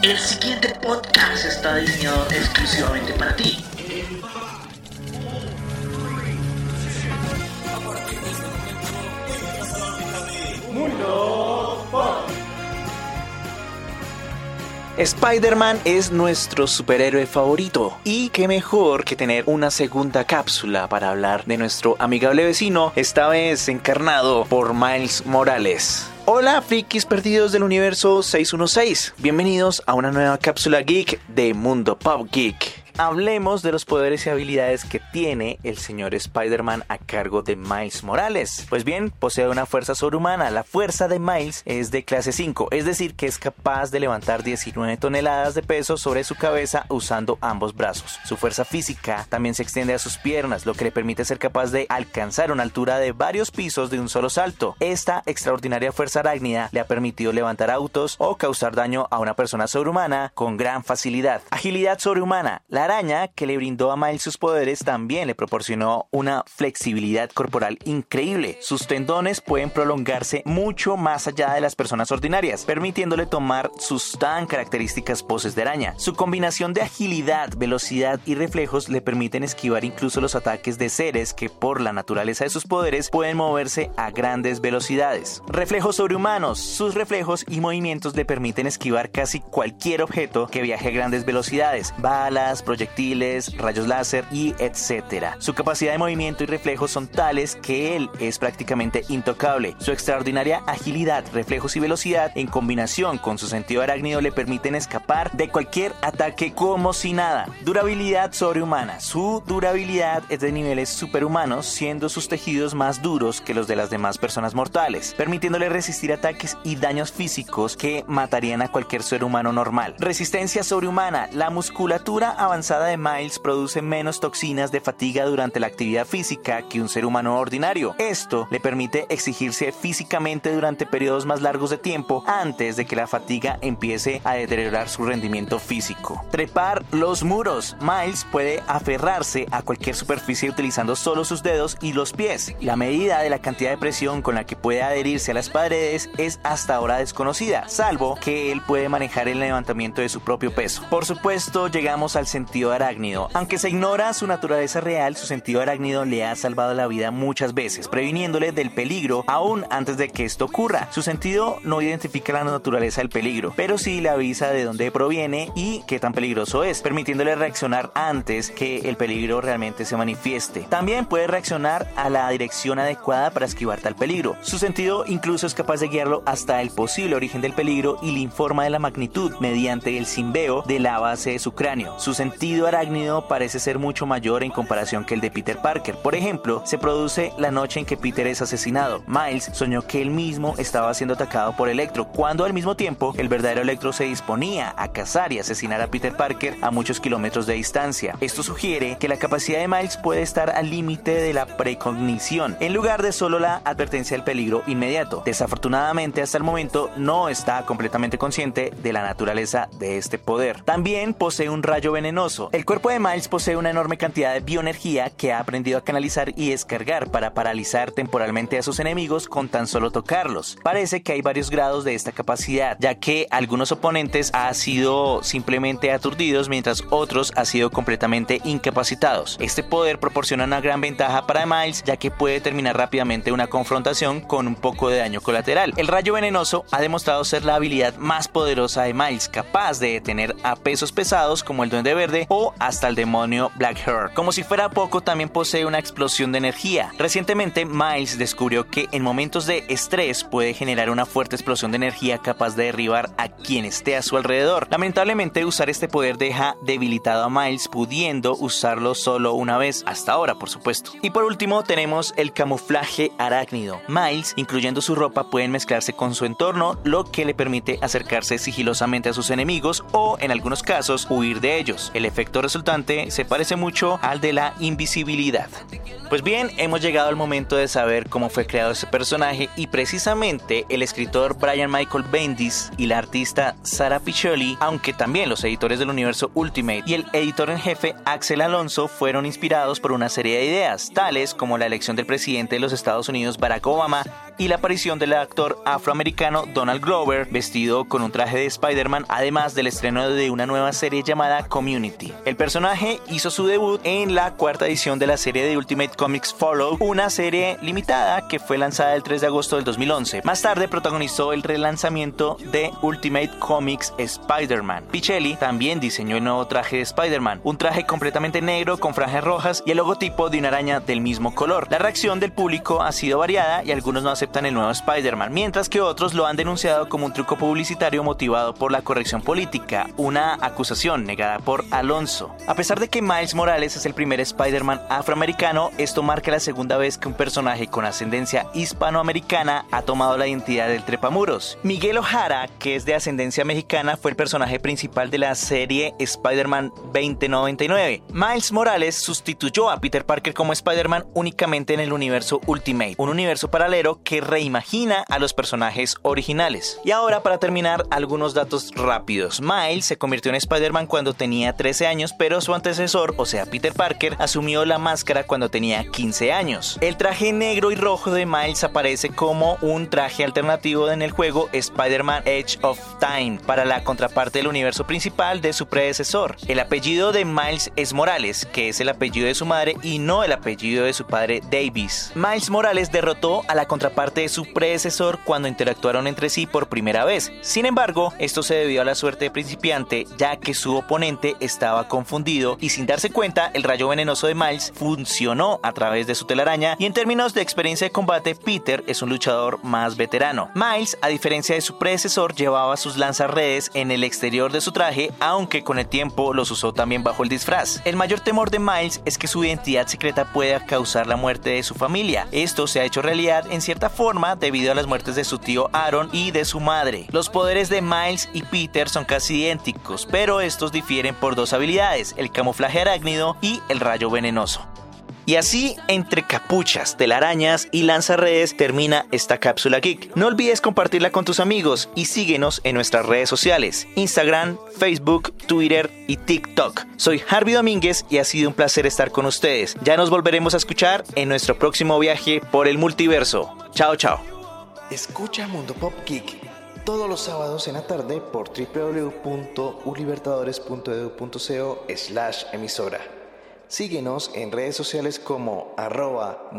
El siguiente podcast está diseñado exclusivamente para ti. Spider-Man es nuestro superhéroe favorito y qué mejor que tener una segunda cápsula para hablar de nuestro amigable vecino, esta vez encarnado por Miles Morales. Hola frikis perdidos del universo 616, bienvenidos a una nueva cápsula geek de Mundo Pop Geek hablemos de los poderes y habilidades que tiene el señor Spider-Man a cargo de Miles Morales. Pues bien, posee una fuerza sobrehumana. La fuerza de Miles es de clase 5, es decir, que es capaz de levantar 19 toneladas de peso sobre su cabeza usando ambos brazos. Su fuerza física también se extiende a sus piernas, lo que le permite ser capaz de alcanzar una altura de varios pisos de un solo salto. Esta extraordinaria fuerza arácnida le ha permitido levantar autos o causar daño a una persona sobrehumana con gran facilidad. Agilidad sobrehumana. Araña que le brindó a Miles sus poderes también le proporcionó una flexibilidad corporal increíble. Sus tendones pueden prolongarse mucho más allá de las personas ordinarias, permitiéndole tomar sus tan características poses de araña. Su combinación de agilidad, velocidad y reflejos le permiten esquivar incluso los ataques de seres que por la naturaleza de sus poderes pueden moverse a grandes velocidades. Reflejos sobrehumanos. Sus reflejos y movimientos le permiten esquivar casi cualquier objeto que viaje a grandes velocidades. Balas, proyectiles, rayos láser y etcétera. Su capacidad de movimiento y reflejos son tales que él es prácticamente intocable. Su extraordinaria agilidad, reflejos y velocidad en combinación con su sentido arácnido le permiten escapar de cualquier ataque como si nada. Durabilidad sobrehumana. Su durabilidad es de niveles superhumanos, siendo sus tejidos más duros que los de las demás personas mortales, permitiéndole resistir ataques y daños físicos que matarían a cualquier ser humano normal. Resistencia sobrehumana. La musculatura avanzada de Miles produce menos toxinas de fatiga durante la actividad física que un ser humano ordinario. Esto le permite exigirse físicamente durante periodos más largos de tiempo antes de que la fatiga empiece a deteriorar su rendimiento físico. Trepar los muros. Miles puede aferrarse a cualquier superficie utilizando solo sus dedos y los pies. La medida de la cantidad de presión con la que puede adherirse a las paredes es hasta ahora desconocida, salvo que él puede manejar el levantamiento de su propio peso. Por supuesto, llegamos al sentido sentido arácnido. Aunque se ignora su naturaleza real, su sentido arácnido le ha salvado la vida muchas veces, previniéndole del peligro aún antes de que esto ocurra. Su sentido no identifica la naturaleza del peligro, pero sí le avisa de dónde proviene y qué tan peligroso es, permitiéndole reaccionar antes que el peligro realmente se manifieste. También puede reaccionar a la dirección adecuada para esquivar tal peligro. Su sentido incluso es capaz de guiarlo hasta el posible origen del peligro y le informa de la magnitud mediante el simbeo de la base de su cráneo. Su sentido sentido arácnido parece ser mucho mayor en comparación que el de Peter Parker. Por ejemplo, se produce la noche en que Peter es asesinado. Miles soñó que él mismo estaba siendo atacado por Electro, cuando al mismo tiempo el verdadero Electro se disponía a cazar y asesinar a Peter Parker a muchos kilómetros de distancia. Esto sugiere que la capacidad de Miles puede estar al límite de la precognición, en lugar de solo la advertencia del peligro inmediato. Desafortunadamente, hasta el momento no está completamente consciente de la naturaleza de este poder. También posee un rayo venenoso el cuerpo de Miles posee una enorme cantidad de bioenergía que ha aprendido a canalizar y descargar para paralizar temporalmente a sus enemigos con tan solo tocarlos. Parece que hay varios grados de esta capacidad, ya que algunos oponentes han sido simplemente aturdidos mientras otros han sido completamente incapacitados. Este poder proporciona una gran ventaja para Miles, ya que puede terminar rápidamente una confrontación con un poco de daño colateral. El rayo venenoso ha demostrado ser la habilidad más poderosa de Miles, capaz de detener a pesos pesados como el Duende Verde o hasta el demonio Blackheart. Como si fuera poco, también posee una explosión de energía. Recientemente, Miles descubrió que en momentos de estrés puede generar una fuerte explosión de energía capaz de derribar a quien esté a su alrededor. Lamentablemente, usar este poder deja debilitado a Miles, pudiendo usarlo solo una vez, hasta ahora, por supuesto. Y por último, tenemos el camuflaje arácnido. Miles, incluyendo su ropa, pueden mezclarse con su entorno, lo que le permite acercarse sigilosamente a sus enemigos o, en algunos casos, huir de ellos. El efecto resultante se parece mucho al de la invisibilidad. Pues bien, hemos llegado al momento de saber cómo fue creado ese personaje y precisamente el escritor Brian Michael Bendis y la artista Sara Piccioli, aunque también los editores del universo Ultimate y el editor en jefe Axel Alonso fueron inspirados por una serie de ideas, tales como la elección del presidente de los Estados Unidos Barack Obama y la aparición del actor afroamericano Donald Glover vestido con un traje de Spider-Man, además del estreno de una nueva serie llamada Community. El personaje hizo su debut en la cuarta edición de la serie de Ultimate Comics Follow, una serie limitada que fue lanzada el 3 de agosto del 2011. Más tarde protagonizó el relanzamiento de Ultimate Comics Spider-Man. Pichelli también diseñó el nuevo traje de Spider-Man, un traje completamente negro con franjas rojas y el logotipo de una araña del mismo color. La reacción del público ha sido variada y algunos no aceptan el nuevo Spider-Man, mientras que otros lo han denunciado como un truco publicitario motivado por la corrección política, una acusación negada por Alonso. A pesar de que Miles Morales es el primer Spider-Man afroamericano, esto marca la segunda vez que un personaje con ascendencia hispanoamericana ha tomado la identidad del trepamuros. Miguel O'Hara, que es de ascendencia mexicana, fue el personaje principal de la serie Spider-Man 2099. Miles Morales sustituyó a Peter Parker como Spider-Man únicamente en el universo Ultimate, un universo paralelo que reimagina a los personajes originales. Y ahora para terminar, algunos datos rápidos. Miles se convirtió en Spider-Man cuando tenía 13 años, pero su antecesor, o sea Peter Parker, asumió la máscara cuando tenía 15 años. El traje negro y rojo de Miles aparece como un traje alternativo en el juego Spider-Man Edge of Time para la contraparte del universo principal de su predecesor. El apellido de Miles es Morales, que es el apellido de su madre y no el apellido de su padre Davis. Miles Morales derrotó a la contraparte de su predecesor cuando interactuaron entre sí por primera vez. Sin embargo, esto se debió a la suerte de principiante, ya que su oponente estaba confundido y sin darse cuenta, el rayo venenoso de Miles funcionó a través de su telaraña y en términos de experiencia de combate, Peter es un luchador más veterano. Miles, a diferencia de su predecesor, llevaba sus lanzarredes en el exterior de su traje, aunque con el tiempo los usó también bajo el disfraz. El mayor temor de Miles es que su identidad secreta pueda causar la muerte de su familia. Esto se ha hecho realidad en cierta forma debido a las muertes de su tío Aaron y de su madre. Los poderes de Miles y Peter son casi idénticos, pero estos difieren por dos habilidades, el camuflaje arácnido y el rayo venenoso. Y así, entre capuchas, telarañas y lanzarredes, termina esta cápsula geek. No olvides compartirla con tus amigos y síguenos en nuestras redes sociales, Instagram, Facebook, Twitter y TikTok. Soy Harvey Domínguez y ha sido un placer estar con ustedes. Ya nos volveremos a escuchar en nuestro próximo viaje por el multiverso. Chao, chao. Escucha Mundo Pop Geek todos los sábados en la tarde por www.ulibertadores.edu.co slash emisora. Síguenos en redes sociales como arroba.